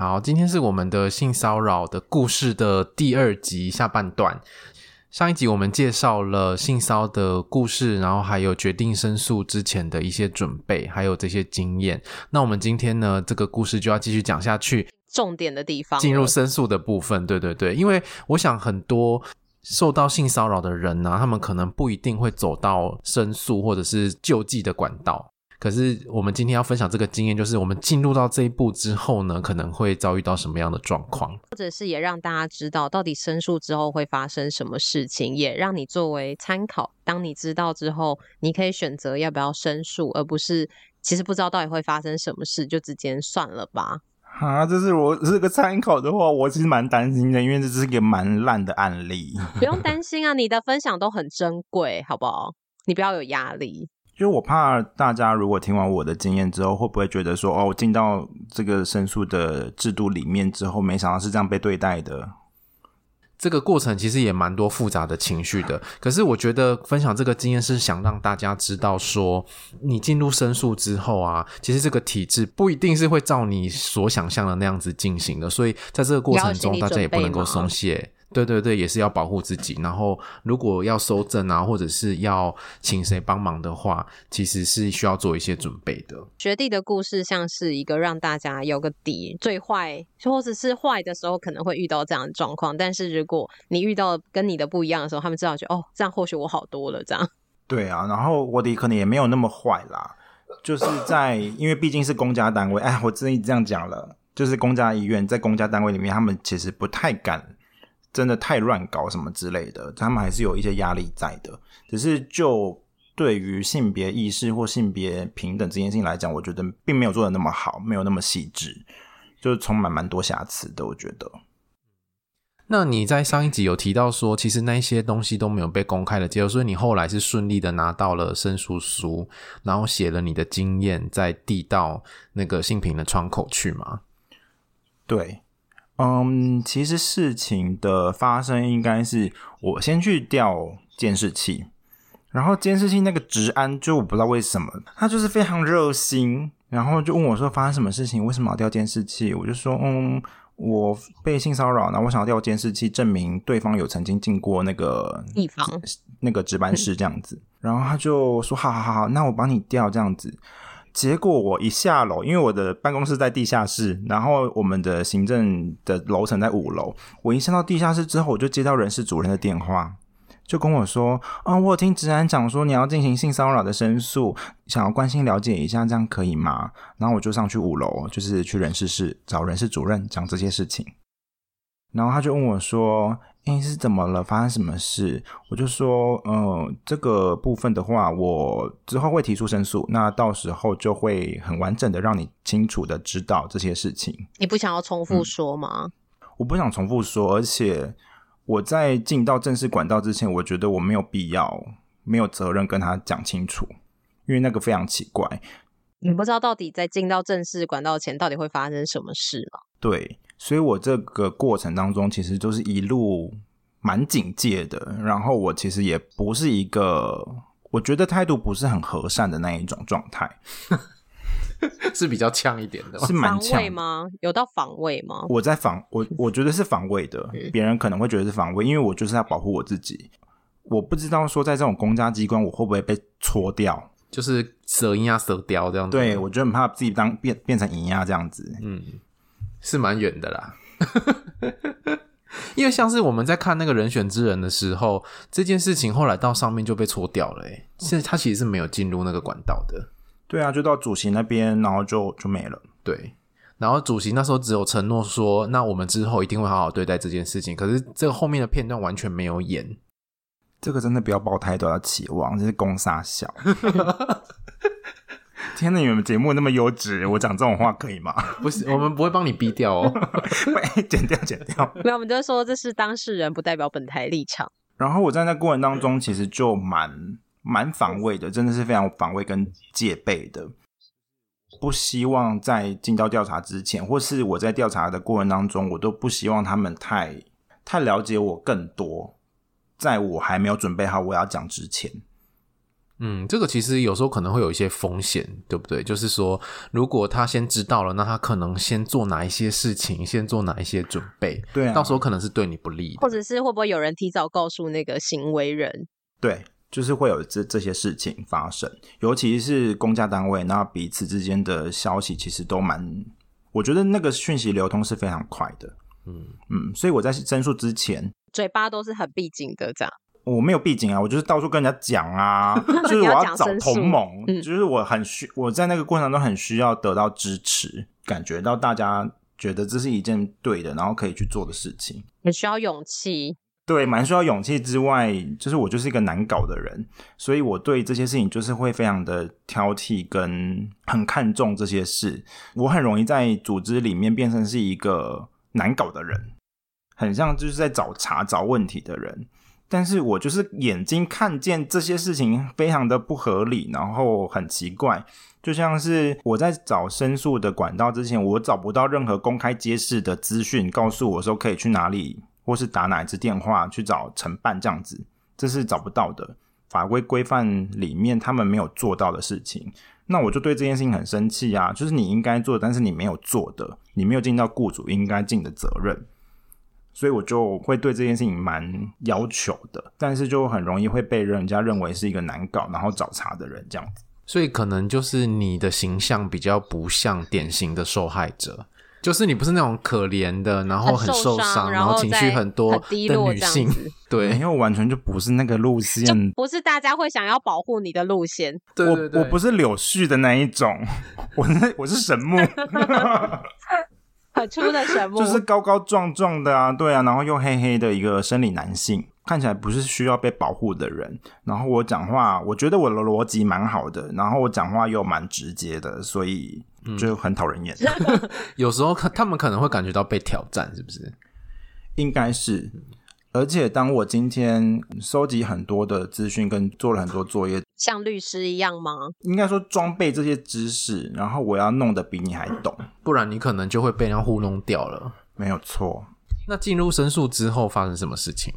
好，今天是我们的性骚扰的故事的第二集下半段。上一集我们介绍了性骚的故事，然后还有决定申诉之前的一些准备，还有这些经验。那我们今天呢，这个故事就要继续讲下去，重点的地方，进入申诉的部分。对对对，因为我想很多受到性骚扰的人呢、啊，他们可能不一定会走到申诉或者是救济的管道。可是我们今天要分享这个经验，就是我们进入到这一步之后呢，可能会遭遇到什么样的状况，或者是也让大家知道到底申诉之后会发生什么事情，也让你作为参考。当你知道之后，你可以选择要不要申诉，而不是其实不知道到底会发生什么事就直接算了吧。啊，这是我是个参考的话，我其实蛮担心的，因为这是一个蛮烂的案例。不用担心啊，你的分享都很珍贵，好不好？你不要有压力。就我怕大家如果听完我的经验之后，会不会觉得说，哦，我进到这个申诉的制度里面之后，没想到是这样被对待的。这个过程其实也蛮多复杂的情绪的。可是我觉得分享这个经验是想让大家知道说，你进入申诉之后啊，其实这个体制不一定是会照你所想象的那样子进行的。所以在这个过程中，大家也不能够松懈。对对对，也是要保护自己。然后，如果要收证啊，或者是要请谁帮忙的话，其实是需要做一些准备的。学弟的故事像是一个让大家有个底，最坏或者是坏的时候可能会遇到这样的状况。但是如果你遇到跟你的不一样的时候，他们知道就哦，这样或许我好多了。这样对啊，然后我的可能也没有那么坏啦，就是在因为毕竟是公家单位，哎，我真的这样讲了，就是公家医院在公家单位里面，他们其实不太敢。真的太乱搞什么之类的，他们还是有一些压力在的。只是就对于性别意识或性别平等这件事情来讲，我觉得并没有做的那么好，没有那么细致，就是充满蛮多瑕疵的。我觉得。那你在上一集有提到说，其实那些东西都没有被公开的接受，所以你后来是顺利的拿到了申诉书，然后写了你的经验，再递到那个性平的窗口去吗？对。嗯，其实事情的发生应该是我先去调监视器，然后监视器那个治安就我不知道为什么，他就是非常热心，然后就问我说发生什么事情，为什么要调监视器？我就说，嗯，我被性骚扰，然后我想要调监视器证明对方有曾经进过那个地方，那个值班室这样子，然后他就说，好好好，那我帮你调这样子。结果我一下楼，因为我的办公室在地下室，然后我们的行政的楼层在五楼。我一上到地下室之后，我就接到人事主任的电话，就跟我说：“啊，我有听职安讲说你要进行性骚扰的申诉，想要关心了解一下，这样可以吗？”然后我就上去五楼，就是去人事室找人事主任讲这些事情。然后他就问我说。哎，是怎么了？发生什么事？我就说，嗯、呃，这个部分的话，我之后会提出申诉，那到时候就会很完整的让你清楚的知道这些事情。你不想要重复说吗？嗯，我不想重复说，而且我在进到正式管道之前，我觉得我没有必要，没有责任跟他讲清楚，因为那个非常奇怪。你不知道到底在进到正式管道前，到底会发生什么事吗？对。所以我这个过程当中，其实就是一路蛮警戒的。然后我其实也不是一个，我觉得态度不是很和善的那一种状态，是比较呛一点的，是蛮呛的吗？有到防卫吗？我在防我，我觉得是防卫的。别人可能会觉得是防卫，因为我就是要保护我自己。我不知道说在这种公家机关，我会不会被搓掉，就是蛇鹰啊、蛇雕这样子。对，我觉得很怕自己当变变成鹰啊这样子。嗯。是蛮远的啦。因为像是我们在看那个人选之人的时候，这件事情后来到上面就被搓掉了，哎，现在他其实是没有进入那个管道的。对啊，就到主席那边，然后就就没了。对，然后主席那时候只有承诺说，那我们之后一定会好好对待这件事情。可是这个后面的片段完全没有演，这个真的不要抱太多的期望，这是攻杀小。天哪，你们节目那么优质，我讲这种话可以吗？不是，我们不会帮你逼掉哦，会剪掉，剪掉。没有，我们就说这是当事人，不代表本台立场。然后我在那过程当中，其实就蛮蛮防卫的，真的是非常防卫跟戒备的。不希望在进到调查之前，或是我在调查的过程当中，我都不希望他们太太了解我更多，在我还没有准备好我要讲之前。嗯，这个其实有时候可能会有一些风险，对不对？就是说，如果他先知道了，那他可能先做哪一些事情，先做哪一些准备，对啊，到时候可能是对你不利的，或者是会不会有人提早告诉那个行为人？对，就是会有这这些事情发生，尤其是公家单位，那彼此之间的消息其实都蛮，我觉得那个讯息流通是非常快的，嗯嗯，所以我在申诉之前，嘴巴都是很闭紧的，这样。我没有背景啊，我就是到处跟人家讲啊，就是我要找同盟，嗯、就是我很需我在那个过程中很需要得到支持，感觉到大家觉得这是一件对的，然后可以去做的事情，很需要勇气。对，蛮需要勇气之外，就是我就是一个难搞的人，所以我对这些事情就是会非常的挑剔，跟很看重这些事。我很容易在组织里面变成是一个难搞的人，很像就是在找茬、找问题的人。但是我就是眼睛看见这些事情非常的不合理，然后很奇怪，就像是我在找申诉的管道之前，我找不到任何公开揭示的资讯，告诉我说可以去哪里，或是打哪一支电话去找承办这样子，这是找不到的。法规规范里面他们没有做到的事情，那我就对这件事情很生气啊！就是你应该做，但是你没有做的，你没有尽到雇主应该尽的责任。所以我就会对这件事情蛮要求的，但是就很容易会被人家认为是一个难搞，然后找茬的人这样子。所以可能就是你的形象比较不像典型的受害者，就是你不是那种可怜的，然后很受伤，然后情绪很多的女性。对，因为我完全就不是那个路线，不是大家会想要保护你的路线。对对对，我我不是柳絮的那一种，我是我是神木。很粗的神木，就是高高壮壮的啊，对啊，然后又黑黑的一个生理男性，看起来不是需要被保护的人。然后我讲话，我觉得我的逻辑蛮好的，然后我讲话又蛮直接的，所以就很讨人厌。嗯、有时候他们可能会感觉到被挑战，是不是？应该是。而且，当我今天收集很多的资讯，跟做了很多作业，像律师一样吗？应该说装备这些知识，然后我要弄得比你还懂，不然你可能就会被人家糊弄掉了。没有错。那进入申诉之后发生什么事情？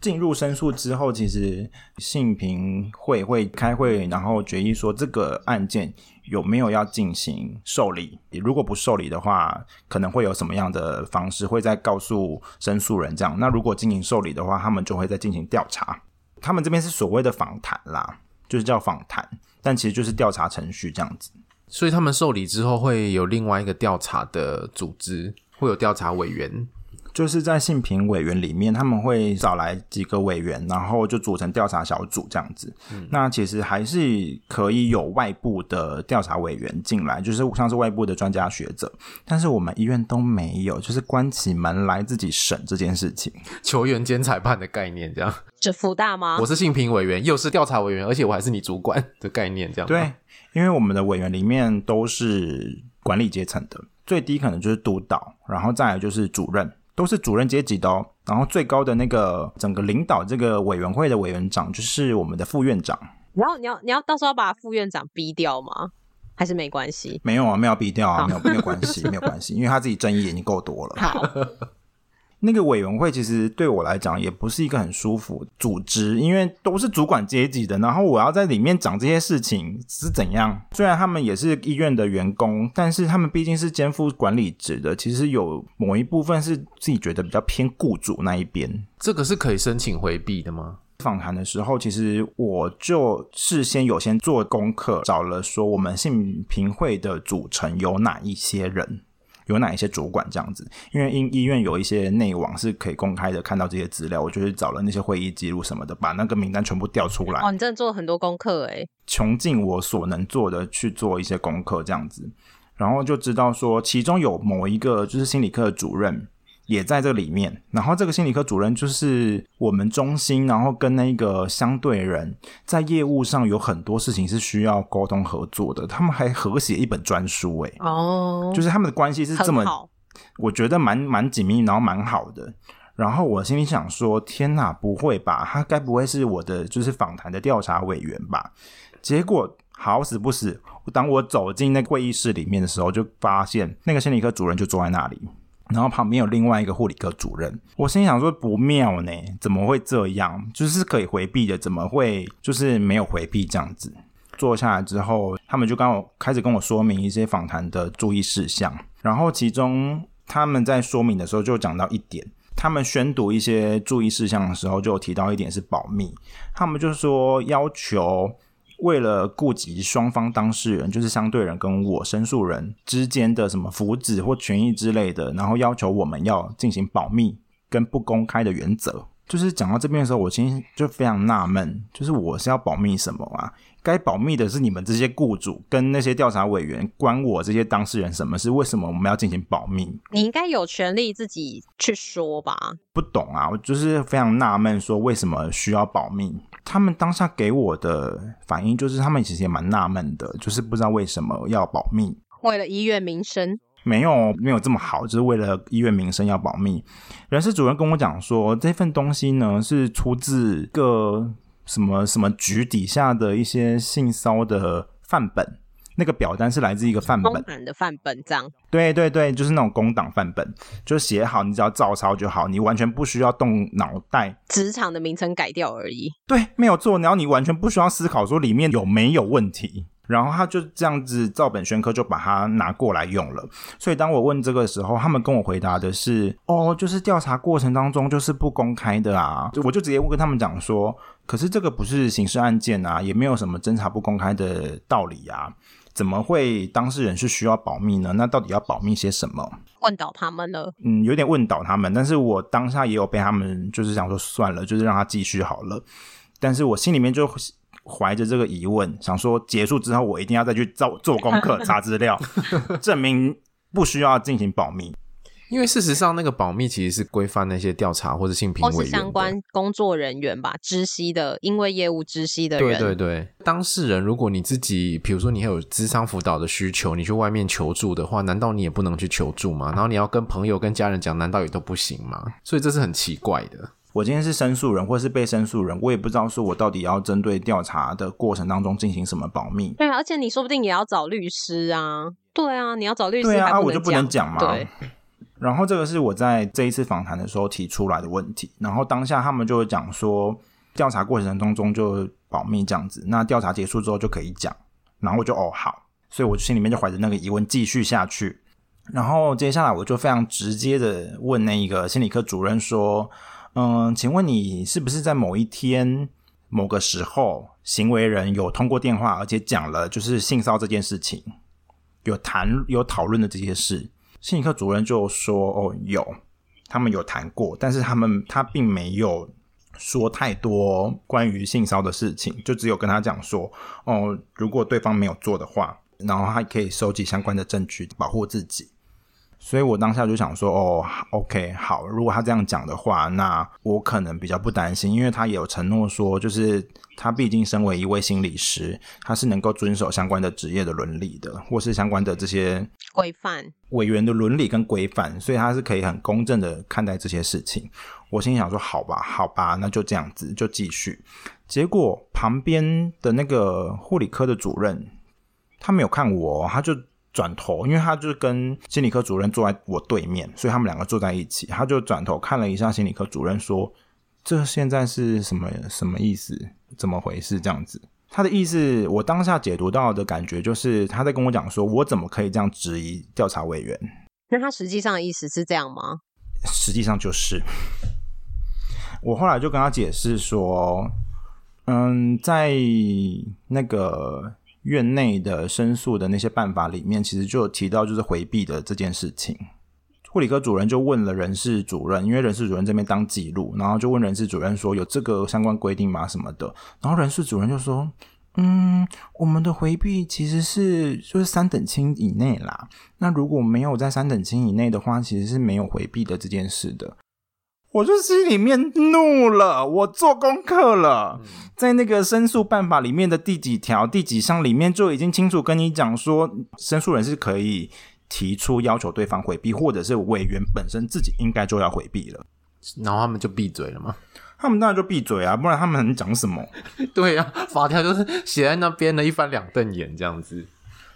进入申诉之后，其实信平会会开会，然后决议说这个案件。有没有要进行受理？如果不受理的话，可能会有什么样的方式？会再告诉申诉人这样。那如果进行受理的话，他们就会再进行调查。他们这边是所谓的访谈啦，就是叫访谈，但其实就是调查程序这样子。所以他们受理之后，会有另外一个调查的组织，会有调查委员。就是在性平委员里面，他们会找来几个委员，然后就组成调查小组这样子。嗯、那其实还是可以有外部的调查委员进来，就是像是外部的专家学者。但是我们医院都没有，就是关起门来自己审这件事情，球员兼裁判的概念这样。这福大吗？我是性平委员，又是调查委员，而且我还是你主管的概念这样。对，因为我们的委员里面都是管理阶层的，最低可能就是督导，然后再来就是主任。都是主任阶级的哦，然后最高的那个整个领导这个委员会的委员长就是我们的副院长。然后你要你要到时候把副院长逼掉吗？还是没关系？没有啊，没有逼掉啊，没有没有关系，没有关系，因为他自己争议已经够多了。好。那个委员会其实对我来讲也不是一个很舒服组织，因为都是主管阶级的，然后我要在里面讲这些事情是怎样。虽然他们也是医院的员工，但是他们毕竟是肩负管理职的，其实有某一部分是自己觉得比较偏雇主那一边。这个是可以申请回避的吗？访谈的时候，其实我就事先有先做功课，找了说我们性平会的组成有哪一些人。有哪一些主管这样子。因为医医院有一些内网是可以公开的，看到这些资料，我就是找了那些会议记录什么的，把那个名单全部调出来。哦，你真的做了很多功课诶，穷尽我所能做的去做一些功课这样子，然后就知道说，其中有某一个就是心理科的主任。也在这里面，然后这个心理科主任就是我们中心，然后跟那个相对人在业务上有很多事情是需要沟通合作的，他们还合写一本专书，哎，哦，就是他们的关系是这么，我觉得蛮蛮紧密，然后蛮好的。然后我心里想说，天哪，不会吧？他该不会是我的就是访谈的调查委员吧？结果好死不死，当我走进那会议室里面的时候，就发现那个心理科主任就坐在那里。然后旁边有另外一个护理科主任，我心想说不妙呢，怎么会这样？就是可以回避的，怎么会就是没有回避这样子？坐下来之后，他们就刚我开始跟我说明一些访谈的注意事项。然后其中他们在说明的时候就讲到一点，他们宣读一些注意事项的时候就提到一点是保密，他们就说要求。为了顾及双方当事人，就是相对人跟我申诉人之间的什么福祉或权益之类的，然后要求我们要进行保密跟不公开的原则。就是讲到这边的时候，我其实就非常纳闷，就是我是要保密什么啊？该保密的是你们这些雇主跟那些调查委员，关我这些当事人什么事？为什么我们要进行保密？你应该有权利自己去说吧？不懂啊，我就是非常纳闷，说为什么需要保密？他们当下给我的反应就是，他们其实也蛮纳闷的，就是不知道为什么要保密。为了医院名声。没有没有这么好，就是为了医院名声要保密。人事主任跟我讲说，这份东西呢是出自一个什么什么局底下的一些性骚的范本，那个表单是来自一个范本，公版的范本这样。对对对，就是那种工党范本，就写好，你只要照抄就好，你完全不需要动脑袋。职场的名称改掉而已。对，没有错，然后你完全不需要思考说里面有没有问题。然后他就这样子照本宣科，就把它拿过来用了。所以当我问这个时候，他们跟我回答的是：“哦，就是调查过程当中就是不公开的啊。”我就直接跟他们讲说：“可是这个不是刑事案件啊，也没有什么侦查不公开的道理啊，怎么会当事人是需要保密呢？那到底要保密些什么？”问倒他们了，嗯，有点问倒他们。但是我当下也有被他们就是想说算了，就是让他继续好了。但是我心里面就。怀着这个疑问，想说结束之后，我一定要再去做做功课、查资料，证明不需要进行保密。因为事实上，那个保密其实是规范那些调查或者性评委员相关工作人员吧，知悉的，因为业务知悉的人。对对对，当事人，如果你自己，比如说你还有智商辅导的需求，你去外面求助的话，难道你也不能去求助吗？然后你要跟朋友、跟家人讲，难道也都不行吗？所以这是很奇怪的。我今天是申诉人，或是被申诉人，我也不知道说我到底要针对调查的过程当中进行什么保密。对啊，而且你说不定也要找律师啊。对啊，你要找律师，对啊，我就不能讲嘛。对。然后这个是我在这一次访谈的时候提出来的问题，然后当下他们就讲说，调查过程当中就保密这样子，那调查结束之后就可以讲。然后我就哦好，所以我心里面就怀着那个疑问继续下去。然后接下来我就非常直接的问那一个心理科主任说。嗯，请问你是不是在某一天、某个时候，行为人有通过电话，而且讲了就是性骚这件事情，有谈有讨论的这些事？心理科主任就说：“哦，有，他们有谈过，但是他们他并没有说太多关于性骚的事情，就只有跟他讲说，哦，如果对方没有做的话，然后他可以收集相关的证据保护自己。”所以我当下就想说，哦，OK，好，如果他这样讲的话，那我可能比较不担心，因为他也有承诺说，就是他毕竟身为一位心理师，他是能够遵守相关的职业的伦理的，或是相关的这些规范、委员的伦理跟规范，所以他是可以很公正的看待这些事情。我心想说，好吧，好吧，那就这样子，就继续。结果旁边的那个护理科的主任，他没有看我，他就。转头，因为他就是跟心理科主任坐在我对面，所以他们两个坐在一起。他就转头看了一下心理科主任，说：“这现在是什么什么意思？怎么回事？”这样子，他的意思，我当下解读到的感觉就是他在跟我讲说：“我怎么可以这样质疑调查委员？”那他实际上的意思是这样吗？实际上就是，我后来就跟他解释说：“嗯，在那个。”院内的申诉的那些办法里面，其实就有提到就是回避的这件事情。护理科主任就问了人事主任，因为人事主任这边当记录，然后就问人事主任说有这个相关规定吗？什么的？然后人事主任就说，嗯，我们的回避其实是就是三等亲以内啦。那如果没有在三等亲以内的话，其实是没有回避的这件事的。我就心里面怒了，我做功课了，在那个申诉办法里面的第几条、第几项里面就已经清楚跟你讲说，申诉人是可以提出要求对方回避，或者是委员本身自己应该就要回避了。然后他们就闭嘴了吗？他们当然就闭嘴啊，不然他们能讲什么？对呀、啊，法条就是写在那边的，一翻两瞪眼这样子。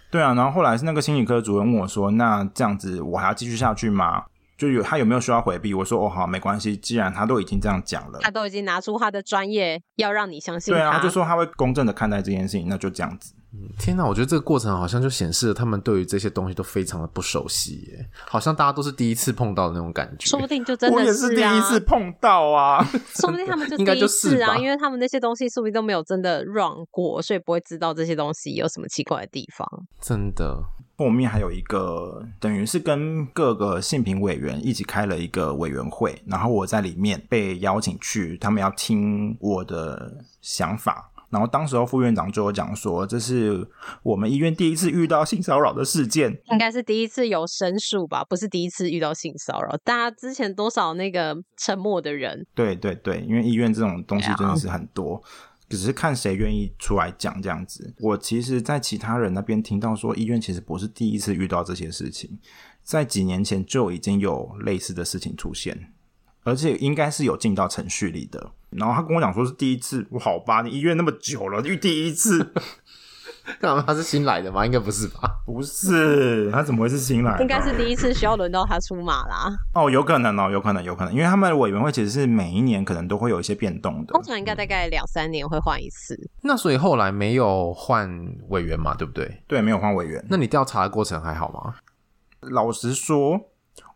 对啊，然后后来是那个心理科主任问我说：“那这样子我还要继续下去吗？”就有他有没有需要回避？我说哦好，没关系。既然他都已经这样讲了，他都已经拿出他的专业，要让你相信。对啊，他就说他会公正的看待这件事情，那就这样子。嗯，天哪，我觉得这个过程好像就显示了他们对于这些东西都非常的不熟悉耶，好像大家都是第一次碰到的那种感觉。说不定就真的是、啊、我也是第一次碰到啊，说不定他们就第一次啊，因为他们那些东西说不定都没有真的 run 过，所以不会知道这些东西有什么奇怪的地方。真的。后面还有一个，等于是跟各个性评委员一起开了一个委员会，然后我在里面被邀请去，他们要听我的想法。然后当时候副院长就有讲说，这是我们医院第一次遇到性骚扰的事件，应该是第一次有申诉吧，不是第一次遇到性骚扰。大家之前多少那个沉默的人？对对对，因为医院这种东西真的是很多。只是看谁愿意出来讲这样子。我其实，在其他人那边听到说，医院其实不是第一次遇到这些事情，在几年前就已经有类似的事情出现，而且应该是有进到程序里的。然后他跟我讲说是第一次，我好吧，你医院那么久了，遇第一次。干嘛？他是新来的吗？应该不是吧？不是，他怎么会是新来的？应该是第一次需要轮到他出马啦。哦，有可能哦，有可能，有可能，因为他们的委员会其实是每一年可能都会有一些变动的，通常应该大概两三年会换一次。那所以后来没有换委员嘛？对不对？对，没有换委员。那你调查的过程还好吗？老实说，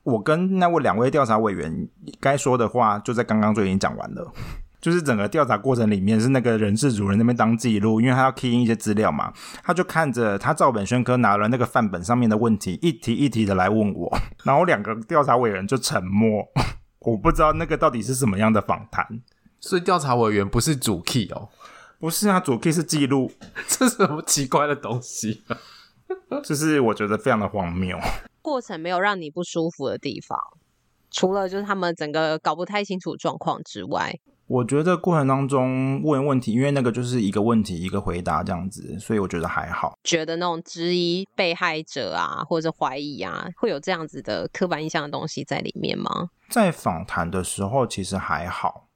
我跟那位两位调查委员该说的话，就在刚刚就已经讲完了。就是整个调查过程里面是那个人事主任那边当记录，因为他要 key in 一些资料嘛，他就看着他照本宣科拿了那个范本上面的问题，一题一题的来问我，然后两个调查委员就沉默，我不知道那个到底是什么样的访谈。所以调查委员不是主 key 哦？不是啊，主 key 是记录，这是什么奇怪的东西啊？就是我觉得非常的荒谬。过程没有让你不舒服的地方，除了就是他们整个搞不太清楚状况之外。我觉得过程当中问问题，因为那个就是一个问题一个回答这样子，所以我觉得还好。觉得那种质疑被害者啊，或者怀疑啊，会有这样子的刻板印象的东西在里面吗？在访谈的时候其实还好，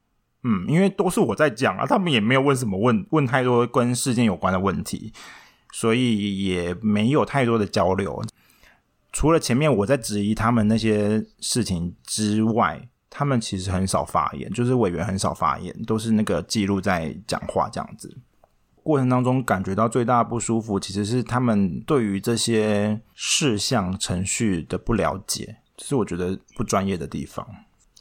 嗯，因为都是我在讲啊，他们也没有问什么问问太多跟事件有关的问题，所以也没有太多的交流。除了前面我在质疑他们那些事情之外。他们其实很少发言，就是委员很少发言，都是那个记录在讲话这样子。过程当中感觉到最大的不舒服，其实是他们对于这些事项程序的不了解，这是我觉得不专业的地方。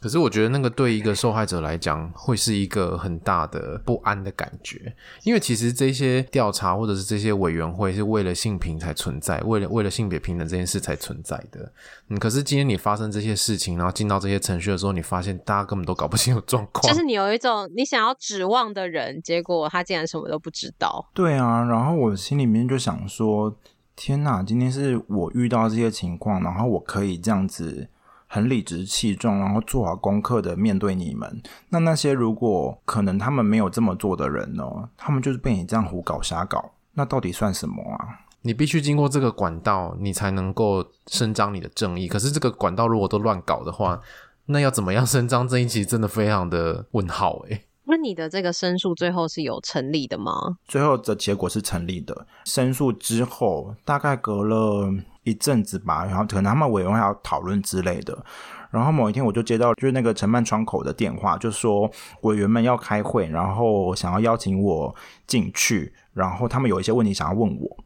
可是我觉得那个对一个受害者来讲，会是一个很大的不安的感觉，因为其实这些调查或者是这些委员会是为了性平才存在，为了为了性别平等这件事才存在的。嗯，可是今天你发生这些事情，然后进到这些程序的时候，你发现大家根本都搞不清楚状况，就是你有一种你想要指望的人，结果他竟然什么都不知道。对啊，然后我心里面就想说：天哪，今天是我遇到这些情况，然后我可以这样子。很理直气壮，然后做好功课的面对你们。那那些如果可能他们没有这么做的人呢？他们就是被你这样胡搞瞎搞，那到底算什么啊？你必须经过这个管道，你才能够伸张你的正义。可是这个管道如果都乱搞的话，那要怎么样伸张正义？其实真的非常的问号诶。那你的这个申诉最后是有成立的吗？最后的结果是成立的。申诉之后，大概隔了一阵子吧，然后可能他们委员会要讨论之类的。然后某一天我就接到就是那个承办窗口的电话，就说委员们要开会，然后想要邀请我进去，然后他们有一些问题想要问我，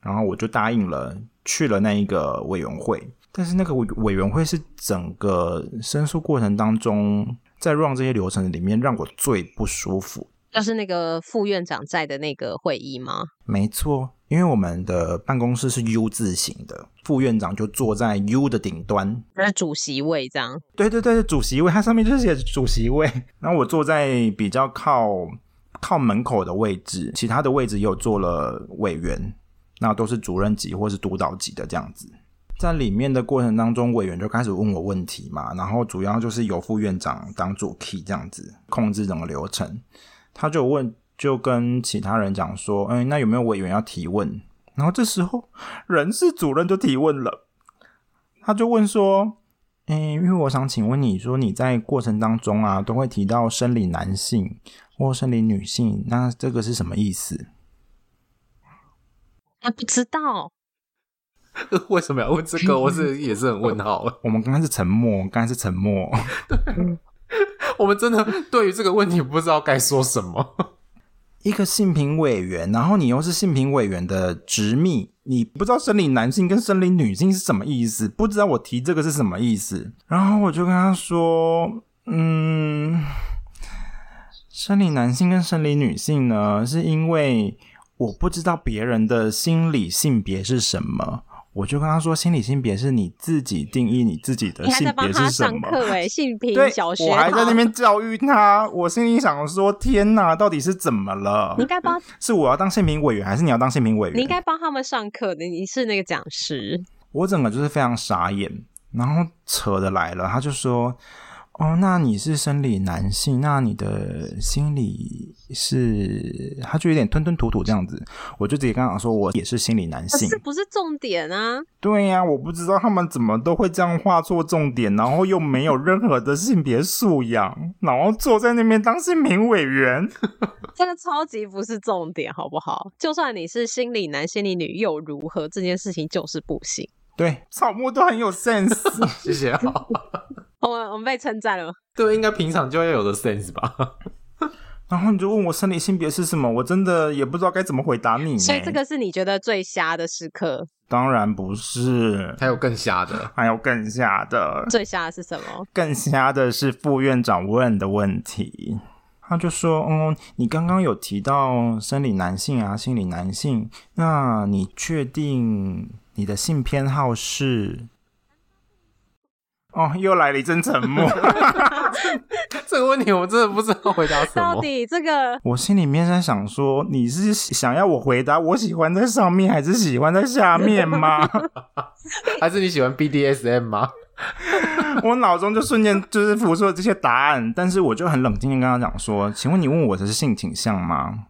然后我就答应了，去了那一个委员会。但是那个委委员会是整个申诉过程当中。在 run 这些流程里面，让我最不舒服。就是那个副院长在的那个会议吗？没错，因为我们的办公室是 U 字形的，副院长就坐在 U 的顶端，那是主席位这样。对对对，主席位，它上面就是写主席位。然后我坐在比较靠靠门口的位置，其他的位置也有坐了委员，那都是主任级或是督导级的这样子。在里面的过程当中，委员就开始问我问题嘛，然后主要就是由副院长当主 key 这样子控制整个流程。他就问，就跟其他人讲说：“哎，那有没有委员要提问？”然后这时候人事主任就提问了，他就问说：“哎，因为我想请问你说你在过程当中啊，都会提到生理男性或生理女性，那这个是什么意思？”他不知道。为什么要问这个？我是也是很问号。我们刚刚是沉默，刚刚是沉默。对，我们真的对于这个问题不知道该说什么。一个性平委员，然后你又是性平委员的直秘，你不知道生理男性跟生理女性是什么意思，不知道我提这个是什么意思。然后我就跟他说：“嗯，生理男性跟生理女性呢，是因为我不知道别人的心理性别是什么。”我就跟他说，心理性别是你自己定义你自己的性别是什么？对，性平小学，我还在那边教育他。我心里想说，天哪，到底是怎么了？你应该帮，是我要当性平委员，还是你要当性平委员？你应该帮他们上课的，你是那个讲师。我整个就是非常傻眼，然后扯的来了，他就说。哦，那你是生理男性，那你的心理是，他就有点吞吞吐吐这样子，我就直接跟他讲说，我也是心理男性，这不是重点啊。对呀、啊，我不知道他们怎么都会这样画错重点，然后又没有任何的性别素养，然后坐在那边当性平委员，这个超级不是重点，好不好？就算你是心理男、心理女又如何？这件事情就是不行。对，草木都很有 sense，谢谢。好。我们我们被称赞了，对，应该平常就要有的 sense 吧。然后你就问我生理性别是什么，我真的也不知道该怎么回答你。所以这个是你觉得最瞎的时刻？当然不是，还有更瞎的，还有更瞎的。最瞎的是什么？更瞎的是副院长问的问题。他就说：“嗯，你刚刚有提到生理男性啊，心理男性，那你确定你的性偏好是？”哦，又来了一阵沉默。这个问题我真的不知道回答什么。到底这个，我心里面在想说，你是想要我回答我喜欢在上面，还是喜欢在下面吗？还是你喜欢 BDSM 吗？我脑中就瞬间就是浮出了这些答案，但是我就很冷静的跟他讲说：“请问你问我的是性倾向吗？”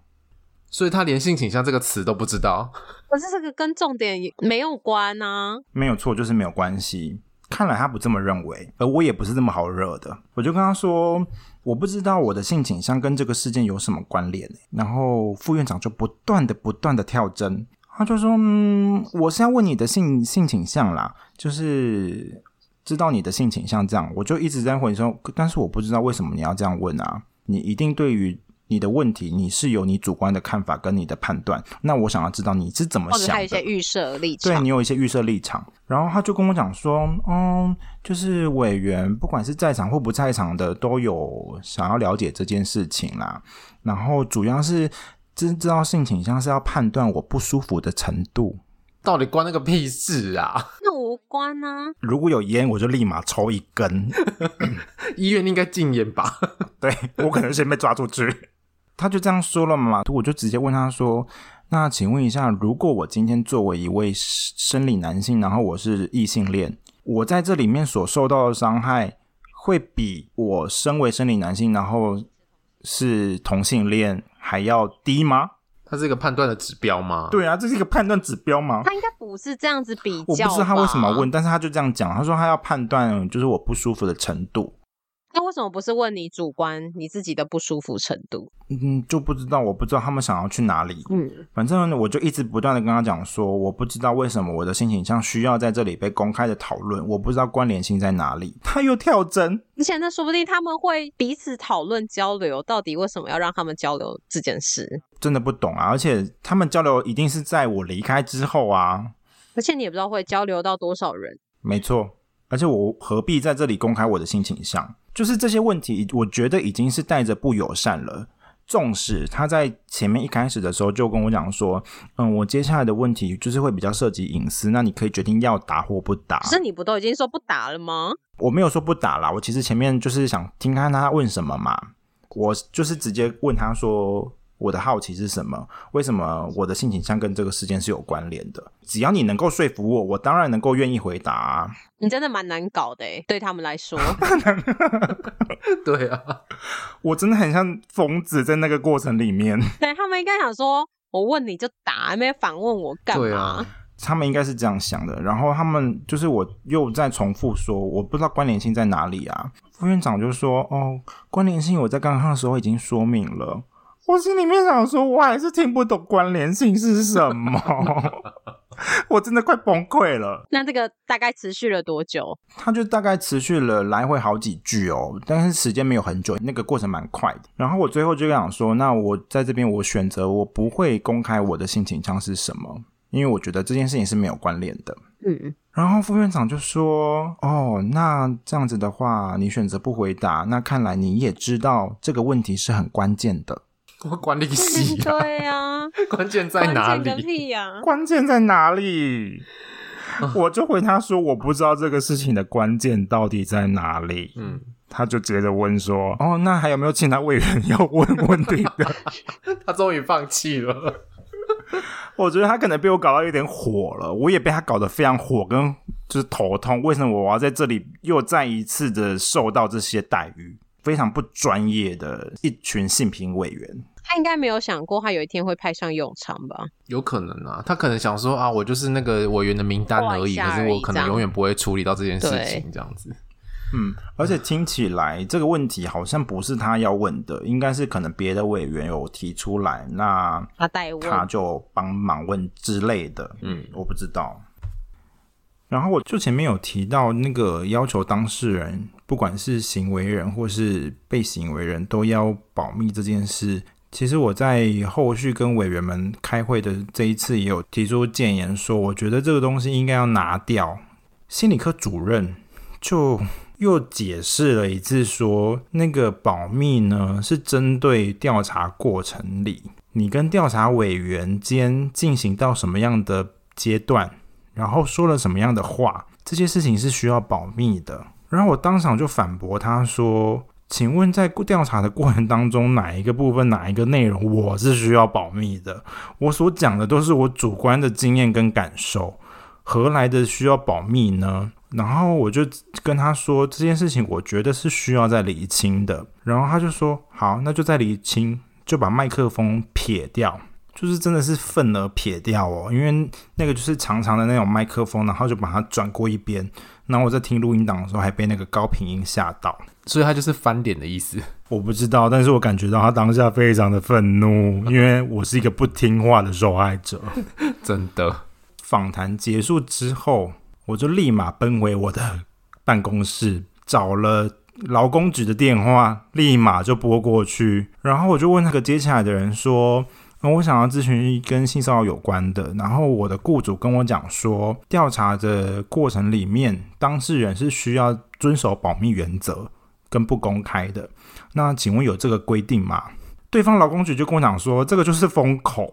所以他连性倾向这个词都不知道。可是这个跟重点没有关啊。没有错，就是没有关系。看来他不这么认为，而我也不是这么好惹的。我就跟他说，我不知道我的性倾向跟这个事件有什么关联。然后副院长就不断的、不断的跳针，他就说：“嗯，我是要问你的性性倾向啦，就是知道你的性倾向这样。”我就一直在回说，但是我不知道为什么你要这样问啊？你一定对于。你的问题，你是有你主观的看法跟你的判断，那我想要知道你是怎么想一些预设立场，对，你有一些预设立场。然后他就跟我讲说，嗯，就是委员不管是在场或不在场的，都有想要了解这件事情啦。然后主要是知知道性倾向是要判断我不舒服的程度，到底关那个屁事啊？那无关啊。如果有烟，我就立马抽一根。医院应该禁烟吧？对，我可能先被抓出去。他就这样说了嘛，我就直接问他说：“那请问一下，如果我今天作为一位生理男性，然后我是异性恋，我在这里面所受到的伤害，会比我身为生理男性，然后是同性恋还要低吗？它是一个判断的指标吗？对啊，这是一个判断指标吗？他应该不是这样子比较，我不知道他为什么问，但是他就这样讲，他说他要判断就是我不舒服的程度。”那为什么不是问你主观你自己的不舒服程度？嗯，就不知道，我不知道他们想要去哪里。嗯，反正我就一直不断的跟他讲说，我不知道为什么我的性倾向需要在这里被公开的讨论，我不知道关联性在哪里。他又跳针，而且那说不定他们会彼此讨论交流，到底为什么要让他们交流这件事？真的不懂啊！而且他们交流一定是在我离开之后啊，而且你也不知道会交流到多少人。没错，而且我何必在这里公开我的性倾向？就是这些问题，我觉得已经是带着不友善了。纵使他在前面一开始的时候就跟我讲说，嗯，我接下来的问题就是会比较涉及隐私，那你可以决定要打或不打。可是你不都已经说不打了吗？我没有说不打啦，我其实前面就是想听看他问什么嘛，我就是直接问他说。我的好奇是什么？为什么我的性倾向跟这个事件是有关联的？只要你能够说服我，我当然能够愿意回答啊。你真的蛮难搞的诶，对他们来说。对啊，我真的很像疯子在那个过程里面。对，他们应该想说，我问你就答，还没反问我干嘛？对啊，他们应该是这样想的。然后他们就是我又在重复说，我不知道关联性在哪里啊。副院长就说：“哦，关联性我在刚刚的时候已经说明了。”我心里面想说，我还是听不懂关联性是什么，我真的快崩溃了。那这个大概持续了多久？他就大概持续了来回好几句哦，但是时间没有很久，那个过程蛮快的。然后我最后就想说，那我在这边我选择我不会公开我的性倾向是什么，因为我觉得这件事情是没有关联的。嗯。然后副院长就说：“哦，那这样子的话，你选择不回答，那看来你也知道这个问题是很关键的。”我管你戏，对呀、啊，关键在哪里？关键个屁呀！关键在哪里？我就回他说，我不知道这个事情的关键到底在哪里。嗯，他就接着问说：“哦，那还有没有其他委员要问问题的？” 他终于放弃了。我觉得他可能被我搞到有点火了，我也被他搞得非常火，跟就是头痛。为什么我要在这里又再一次的受到这些待遇？非常不专业的一群性评委员。他应该没有想过，他有一天会派上用场吧？有可能啊，他可能想说啊，我就是那个委员的名单而已，而已可是我可能永远不会处理到这件事情，这样子。嗯，而且听起来这个问题好像不是他要问的，应该是可能别的委员有提出来，那他代问，他就帮忙问之类的。嗯，我不知道。然后我就前面有提到那个要求当事人，不管是行为人或是被行为人都要保密这件事。其实我在后续跟委员们开会的这一次也有提出建言，说我觉得这个东西应该要拿掉。心理科主任就又解释了一次，说那个保密呢是针对调查过程里你跟调查委员间进行到什么样的阶段，然后说了什么样的话，这些事情是需要保密的。然后我当场就反驳他说。请问，在调查的过程当中，哪一个部分、哪一个内容，我是需要保密的？我所讲的都是我主观的经验跟感受，何来的需要保密呢？然后我就跟他说这件事情，我觉得是需要再厘清的。然后他就说：“好，那就再厘清，就把麦克风撇掉，就是真的是愤而撇掉哦，因为那个就是长长的那种麦克风，然后就把它转过一边。然后我在听录音档的时候，还被那个高频音吓到。”所以他就是翻脸的意思，我不知道，但是我感觉到他当下非常的愤怒，因为我是一个不听话的受害者。真的，访谈结束之后，我就立马奔回我的办公室，找了劳工局的电话，立马就拨过去，然后我就问那个接下来的人说：“我想要咨询跟性骚扰有关的。”然后我的雇主跟我讲说，调查的过程里面，当事人是需要遵守保密原则。跟不公开的，那请问有这个规定吗？对方劳工局就跟我讲说，这个就是封口。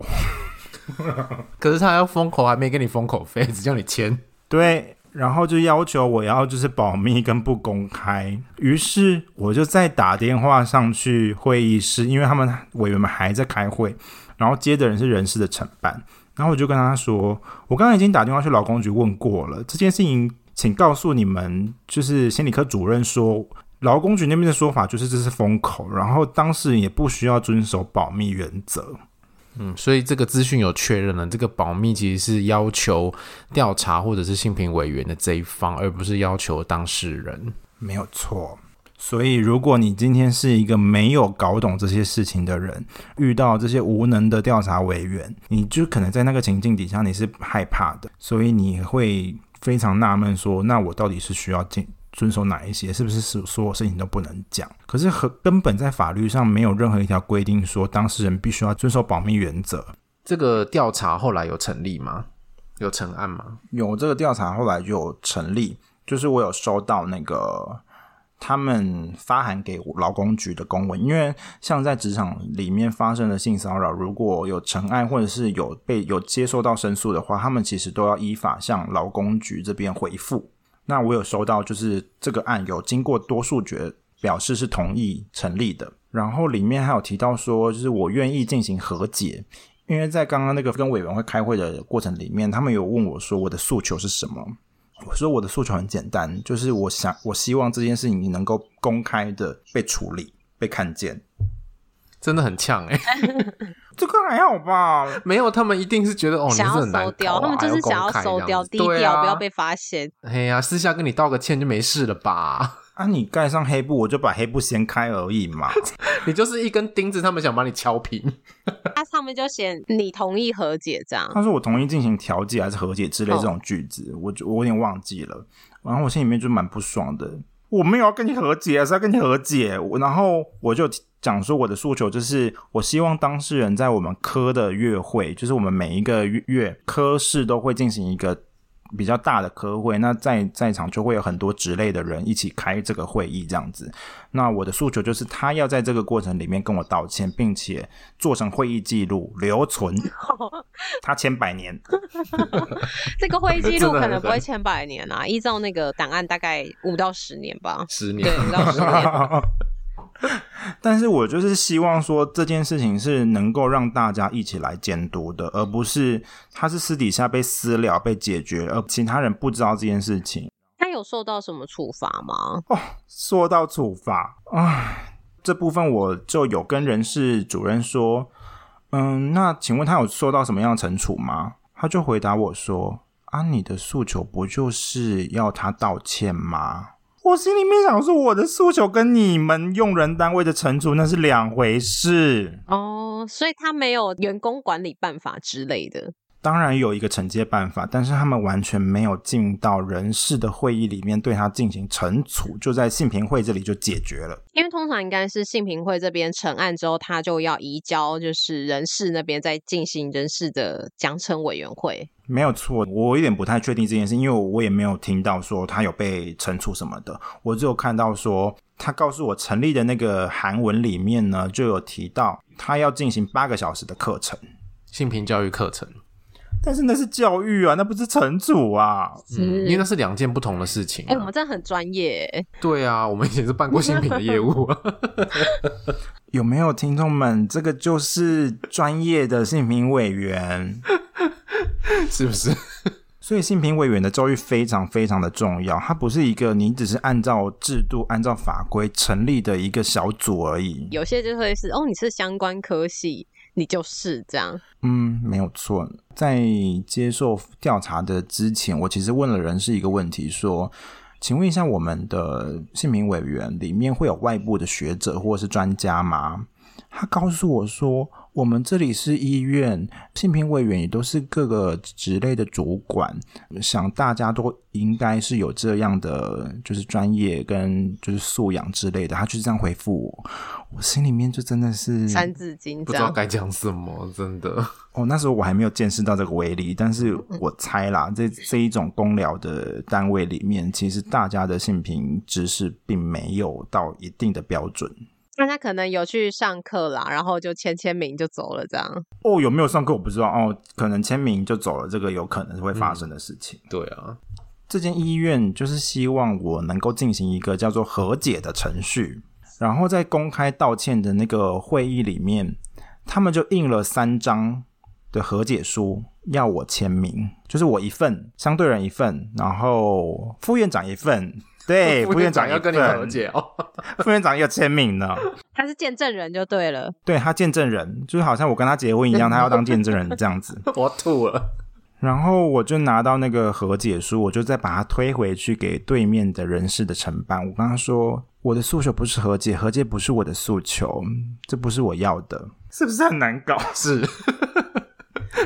可是他要封口，还没给你封口费，只叫你签。对，然后就要求我要就是保密跟不公开。于是我就再打电话上去会议室，因为他们委员们还在开会，然后接的人是人事的承办。然后我就跟他说，我刚刚已经打电话去劳工局问过了，这件事情请告诉你们，就是心理科主任说。劳工局那边的说法就是这是封口，然后当事人也不需要遵守保密原则。嗯，所以这个资讯有确认了，这个保密其实是要求调查或者是性平委员的这一方，而不是要求当事人。没有错。所以如果你今天是一个没有搞懂这些事情的人，遇到这些无能的调查委员，你就可能在那个情境底下你是害怕的，所以你会非常纳闷说：那我到底是需要进？遵守哪一些？是不是所所有事情都不能讲？可是和根本在法律上没有任何一条规定说当事人必须要遵守保密原则。这个调查后来有成立吗？有成案吗？有这个调查后来就有成立，就是我有收到那个他们发函给劳工局的公文，因为像在职场里面发生的性骚扰，如果有成案或者是有被有接收到申诉的话，他们其实都要依法向劳工局这边回复。那我有收到，就是这个案有经过多数决表示是同意成立的，然后里面还有提到说，就是我愿意进行和解，因为在刚刚那个跟委员会开会的过程里面，他们有问我说我的诉求是什么。我说我的诉求很简单，就是我想，我希望这件事情你能够公开的被处理、被看见，真的很呛哎、欸，这个还好吧？没有，他们一定是觉得哦，想要你是很收掉，他们就是想要收掉、低调、啊，不要被发现。哎呀，私下跟你道个歉就没事了吧？啊，你盖上黑布，我就把黑布掀开而已嘛。你就是一根钉子，他们想把你敲平。他上面就写你同意和解这样。他说我同意进行调解还是和解之类这种句子，哦、我就我有点忘记了。然后我心里面就蛮不爽的，我没有要跟你和解，是要跟你和解。然后我就讲说我的诉求就是，我希望当事人在我们科的月会，就是我们每一个月科室都会进行一个。比较大的科会，那在在场就会有很多职类的人一起开这个会议，这样子。那我的诉求就是，他要在这个过程里面跟我道歉，并且做成会议记录留存。他签百年，这个会议记录可能不会签百年啊，依照那个档案大概五到十年吧，十年，对，五到十年。但是我就是希望说这件事情是能够让大家一起来监督的，而不是他是私底下被私了、被解决，而其他人不知道这件事情。他有受到什么处罚吗？哦，受到处罚，啊，这部分我就有跟人事主任说，嗯，那请问他有受到什么样的惩处吗？他就回答我说，啊，你的诉求不就是要他道歉吗？我心里面想说，我的诉求跟你们用人单位的惩处那是两回事哦，所以他没有员工管理办法之类的。当然有一个惩戒办法，但是他们完全没有进到人事的会议里面对他进行惩处，就在信评会这里就解决了。因为通常应该是信评会这边成案之后，他就要移交，就是人事那边再进行人事的奖惩委员会。没有错，我有点不太确定这件事，因为我也没有听到说他有被惩处什么的，我只有看到说他告诉我成立的那个韩文里面呢，就有提到他要进行八个小时的课程，信评教育课程。但是那是教育啊，那不是惩处啊，嗯，因为那是两件不同的事情，啊。哎、欸，我们真的很专业。对啊，我们以前是办过新品的业务。有没有听众们？这个就是专业的性评委员，是不是？所以性评委员的教育非常非常的重要，它不是一个你只是按照制度、按照法规成立的一个小组而已。有些就会是哦，你是相关科系。你就是这样，嗯，没有错。在接受调查的之前，我其实问了人事一个问题，说：“请问一下，我们的姓名委员里面会有外部的学者或者是专家吗？”他告诉我说。我们这里是医院，性评委员也都是各个职类的主管，想大家都应该是有这样的就是专业跟就是素养之类的。他就是这样回复我，我心里面就真的是三字经，不知道该讲什么，真的。哦，那时候我还没有见识到这个威力，但是我猜啦，这这一种公疗的单位里面，其实大家的性评知识并没有到一定的标准。那他可能有去上课啦，然后就签签名就走了，这样。哦，有没有上课我不知道哦，可能签名就走了，这个有可能是会发生的事情。嗯，对啊，这间医院就是希望我能够进行一个叫做和解的程序，然后在公开道歉的那个会议里面，他们就印了三张的和解书，要我签名，就是我一份，相对人一份，然后副院长一份。对，副院长要跟你和解哦。副院长要签名呢，他是见证人就对了。对，他见证人，就是好像我跟他结婚一样，他要当见证人这样子。我吐了。然后我就拿到那个和解书，我就再把它推回去给对面的人事的承办。我跟他说，我的诉求不是和解，和解不是我的诉求，这不是我要的，是不是很难搞？是，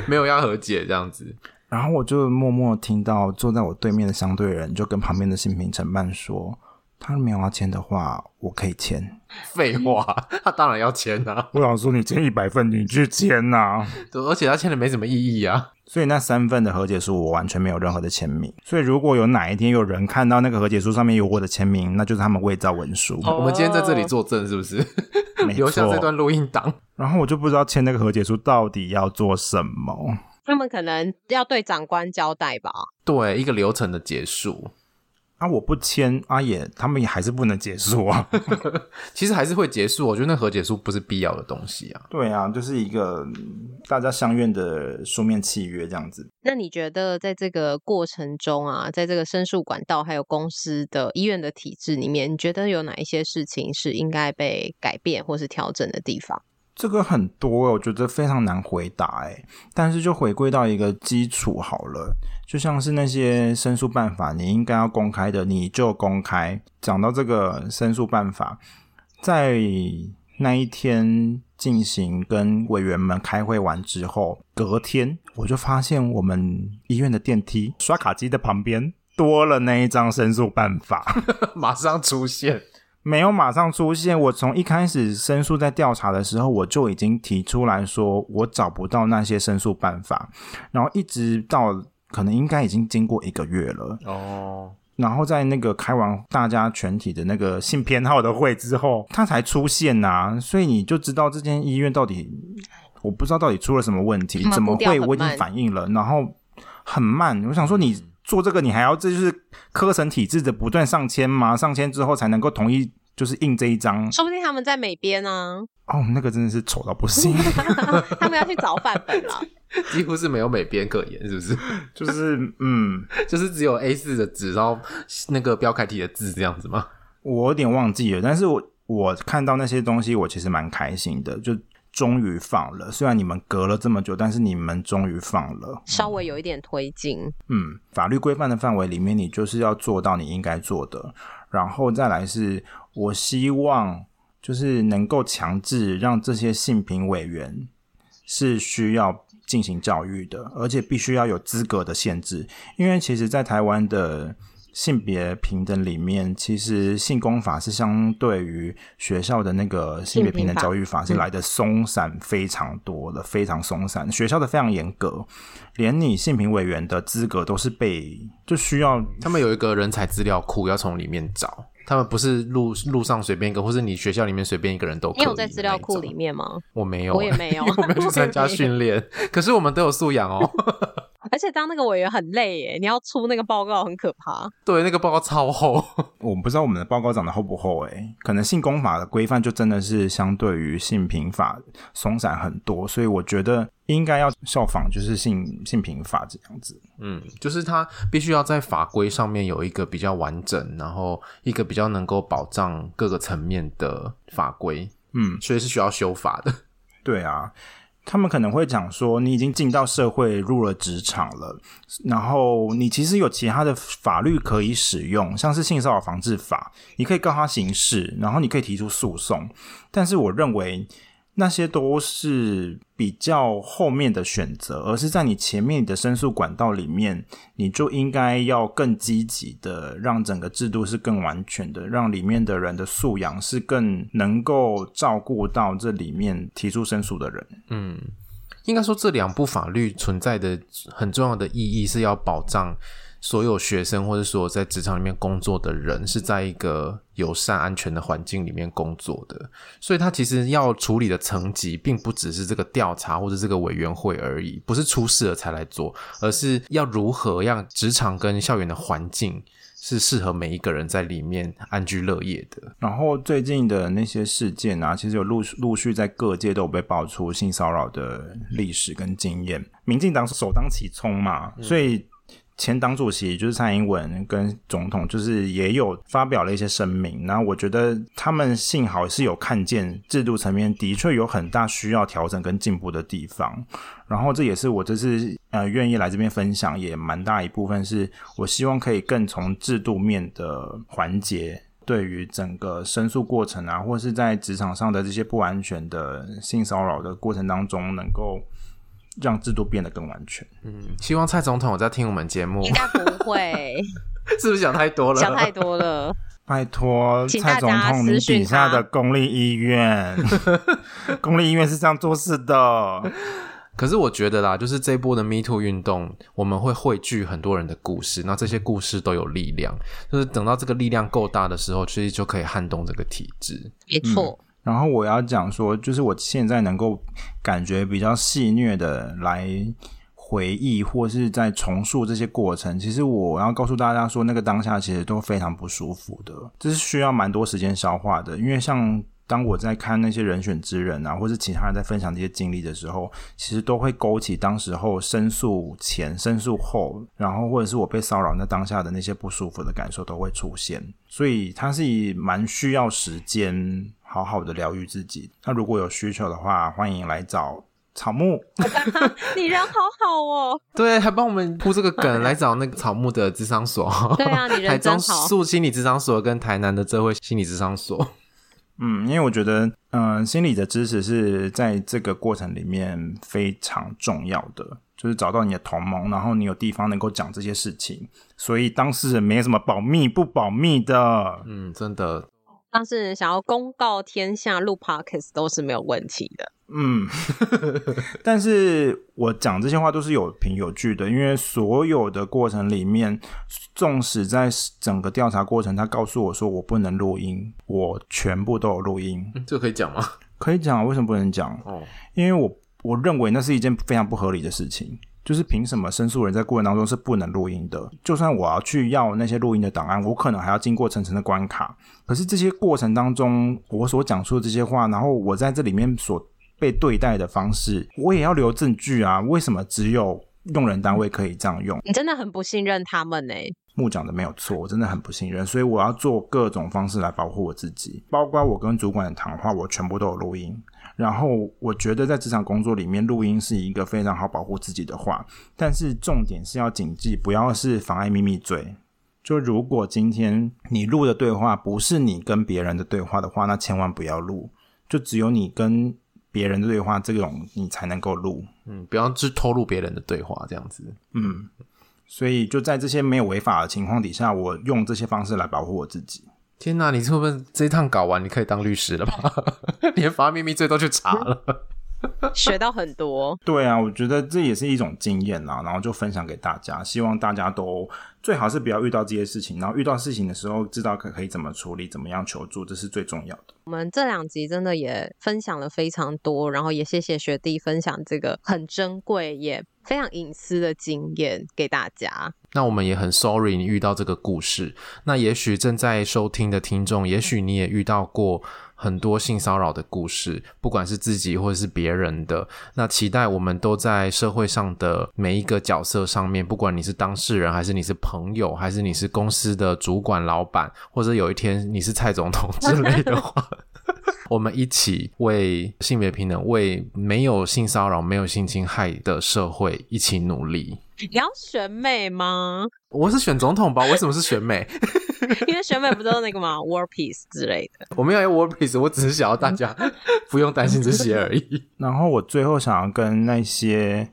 没有要和解这样子。然后我就默默听到坐在我对面的相对人就跟旁边的信评承办说：“他没有要签的话，我可以签。废话，他当然要签啊！我想说，你签一百份，你去签呐、啊。对，而且他签的没什么意义啊。所以那三份的和解书，我完全没有任何的签名。所以如果有哪一天有人看到那个和解书上面有我的签名，那就是他们伪造文书。Oh. 我们今天在这里作证，是不是？留下这段录音档。然后我就不知道签那个和解书到底要做什么。他们可能要对长官交代吧？对，一个流程的结束。啊！我不签，啊也，他们也还是不能结束啊。其实还是会结束，我觉得那和解书不是必要的东西啊。对啊，就是一个大家相愿的书面契约这样子。那你觉得在这个过程中啊，在这个申诉管道还有公司的医院的体制里面，你觉得有哪一些事情是应该被改变或是调整的地方？这个很多，我觉得非常难回答哎。但是就回归到一个基础好了，就像是那些申诉办法，你应该要公开的，你就公开。讲到这个申诉办法，在那一天进行跟委员们开会完之后，隔天我就发现我们医院的电梯刷卡机的旁边多了那一张申诉办法，马上出现。没有马上出现。我从一开始申诉在调查的时候，我就已经提出来说，我找不到那些申诉办法，然后一直到可能应该已经经过一个月了哦。然后在那个开完大家全体的那个性偏好的会之后，他才出现呐。所以你就知道这间医院到底，我不知道到底出了什么问题，怎么会？我已经反应了，然后很慢。我想说你。做这个你还要这就是科层体制的不断上签吗？上签之后才能够同意，就是印这一张。说不定他们在美编呢。哦，那个真的是丑到不行。他们要去找范本了。几乎是没有美编可言，是不是？就是嗯，就是只有 A 四的纸，然后那个标楷体的字这样子吗？我有点忘记了，但是我我看到那些东西，我其实蛮开心的，就。终于放了，虽然你们隔了这么久，但是你们终于放了，稍微有一点推进。嗯，法律规范的范围里面，你就是要做到你应该做的，然后再来是，我希望就是能够强制让这些性平委员是需要进行教育的，而且必须要有资格的限制，因为其实，在台湾的。性别平等里面，其实性工法是相对于学校的那个性别平等教育法是来的松散非常多的，非常松散。学校的非常严格，连你性平委员的资格都是被就需要他们有一个人才资料库要从里面找，他们不是路路上随便一个，或是你学校里面随便一个人都可以。你有在资料库里面吗？我没有，我也没有，我没有去参加训练。可是我们都有素养哦。而且当那个委员很累耶，你要出那个报告很可怕。对，那个报告超厚。我不知道我们的报告长得厚不厚诶，可能性工法的规范就真的是相对于性平法松散很多，所以我觉得应该要效仿就是性性平法这样子。嗯，就是它必须要在法规上面有一个比较完整，然后一个比较能够保障各个层面的法规。嗯，所以是需要修法的。对啊。他们可能会讲说，你已经进到社会，入了职场了，然后你其实有其他的法律可以使用，像是性骚扰防治法，你可以告他刑事，然后你可以提出诉讼。但是我认为。那些都是比较后面的选择，而是在你前面的申诉管道里面，你就应该要更积极的，让整个制度是更完全的，让里面的人的素养是更能够照顾到这里面提出申诉的人。嗯，应该说这两部法律存在的很重要的意义是要保障。所有学生或者说在职场里面工作的人是在一个友善、安全的环境里面工作的，所以他其实要处理的层级并不只是这个调查或者这个委员会而已，不是出事了才来做，而是要如何让职场跟校园的环境是适合每一个人在里面安居乐业的。然后最近的那些事件啊，其实有陆陆续在各界都有被爆出性骚扰的历史跟经验，民进党首当其冲嘛，所以。前党主席就是蔡英文跟总统，就是也有发表了一些声明。然后我觉得他们幸好是有看见制度层面的确有很大需要调整跟进步的地方。然后这也是我这次呃愿意来这边分享，也蛮大一部分是我希望可以更从制度面的环节，对于整个申诉过程啊，或是在职场上的这些不安全的性骚扰的过程当中，能够。让制度变得更完全。嗯，希望蔡总统有在听我们节目。应该不会，是不是想太多了？想太多了。拜托，蔡总统，你 底下的公立医院，公立医院是这样做事的。可是我觉得啦，就是这一波的 Me Too 运动，我们会汇聚很多人的故事，那这些故事都有力量，就是等到这个力量够大的时候，其实就可以撼动这个体制。没错。然后我要讲说，就是我现在能够感觉比较戏谑的来回忆，或是在重塑这些过程。其实我要告诉大家说，那个当下其实都非常不舒服的，这是需要蛮多时间消化的，因为像。当我在看那些人选之人啊，或是其他人在分享这些经历的时候，其实都会勾起当时候申诉前、申诉后，然后或者是我被骚扰那当下的那些不舒服的感受都会出现。所以它是以蛮需要时间好好的疗愈自己。那如果有需求的话，欢迎来找草木。你人好好哦，对，还帮我们铺这个梗来找那个草木的智商所。对啊，你人真好。台中树心理智商所跟台南的这位心理智商所。嗯，因为我觉得，嗯、呃，心理的支持是在这个过程里面非常重要的，就是找到你的同盟，然后你有地方能够讲这些事情，所以当事人没什么保密不保密的。嗯，真的。当事人想要公告天下录 Podcast 都是没有问题的。嗯，但是我讲这些话都是有凭有据的，因为所有的过程里面，纵使在整个调查过程，他告诉我说我不能录音，我全部都有录音。嗯，这可以讲吗？可以讲，为什么不能讲？哦，因为我我认为那是一件非常不合理的事情。就是凭什么申诉人在过程当中是不能录音的？就算我要去要那些录音的档案，我可能还要经过层层的关卡。可是这些过程当中，我所讲述的这些话，然后我在这里面所被对待的方式，我也要留证据啊！为什么只有用人单位可以这样用？你真的很不信任他们呢、欸？木讲的没有错，我真的很不信任，所以我要做各种方式来保护我自己，包括我跟主管的谈话，我全部都有录音。然后我觉得在职场工作里面，录音是一个非常好保护自己的话，但是重点是要谨记，不要是妨碍秘密罪。就如果今天你录的对话不是你跟别人的对话的话，那千万不要录。就只有你跟别人的对话这种你才能够录。嗯，不要去偷录别人的对话这样子。嗯，所以就在这些没有违法的情况底下，我用这些方式来保护我自己。天哪，你是不是这一趟搞完，你可以当律师了吧？连发秘密罪都去查了，学到很多。对啊，我觉得这也是一种经验啦，然后就分享给大家，希望大家都最好是不要遇到这些事情，然后遇到事情的时候知道可可以怎么处理，怎么样求助，这是最重要的。我们这两集真的也分享了非常多，然后也谢谢学弟分享这个很珍贵也非常隐私的经验给大家。那我们也很 sorry 你遇到这个故事。那也许正在收听的听众，也许你也遇到过很多性骚扰的故事，不管是自己或者是别人的。那期待我们都在社会上的每一个角色上面，不管你是当事人，还是你是朋友，还是你是公司的主管、老板，或者有一天你是蔡总统之类的话。我们一起为性别平等、为没有性骚扰、没有性侵害的社会一起努力。你要选美吗？我是选总统吧？为什么是选美？因为选美不都是那个吗？War Peace 之类的。我没有要 War Peace，我只是想要大家 不用担心这些而已。然后我最后想要跟那些……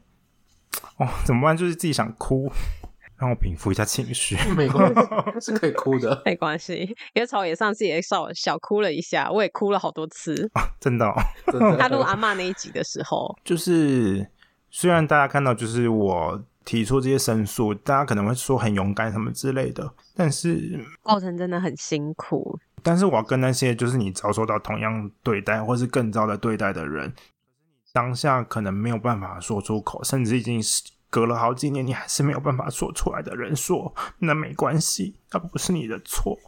哦，怎么办？就是自己想哭。让我平复一下情绪，没关系，是可以哭的，没关系。因为曹也上次也稍小哭了一下，我也哭了好多次，啊、真的、哦。他录阿妈那一集的时候，就是虽然大家看到就是我提出这些申诉，大家可能会说很勇敢什么之类的，但是过程真的很辛苦。但是我要跟那些就是你遭受到同样对待或是更糟的对待的人，当下可能没有办法说出口，甚至已经是。隔了好几年，你还是没有办法说出来的人说，那没关系，那不是你的错，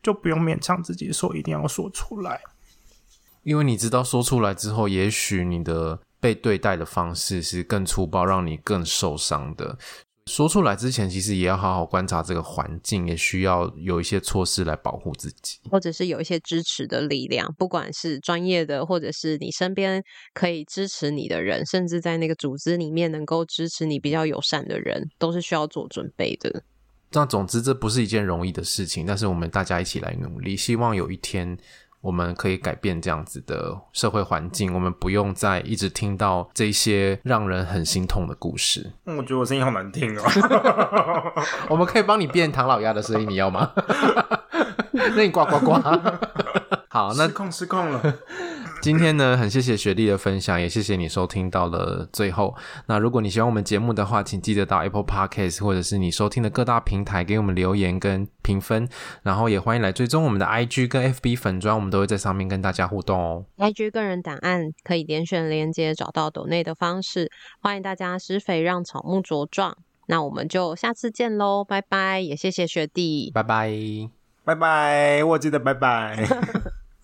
就不用勉强自己说一定要说出来。因为你知道说出来之后，也许你的被对待的方式是更粗暴，让你更受伤的。说出来之前，其实也要好好观察这个环境，也需要有一些措施来保护自己，或者是有一些支持的力量，不管是专业的，或者是你身边可以支持你的人，甚至在那个组织里面能够支持你比较友善的人，都是需要做准备的。那总之，这不是一件容易的事情，但是我们大家一起来努力，希望有一天。我们可以改变这样子的社会环境，我们不用再一直听到这些让人很心痛的故事。嗯，我觉得我声音好难听哦。我们可以帮你变唐老鸭的声音，你要吗？那你呱呱呱。好，那失控失控了。今天呢，很谢谢雪莉的分享，也谢谢你收听到了最后。那如果你喜欢我们节目的话，请记得到 Apple Podcast 或者是你收听的各大平台给我们留言跟评分，然后也欢迎来追踪我们的 IG 跟 FB 粉砖，我们都会在上面跟大家互动哦。IG 个人档案可以点选连接找到抖内的方式，欢迎大家施肥让草木茁壮。那我们就下次见喽，拜拜！也谢谢学弟，拜拜，拜拜，我记得拜拜。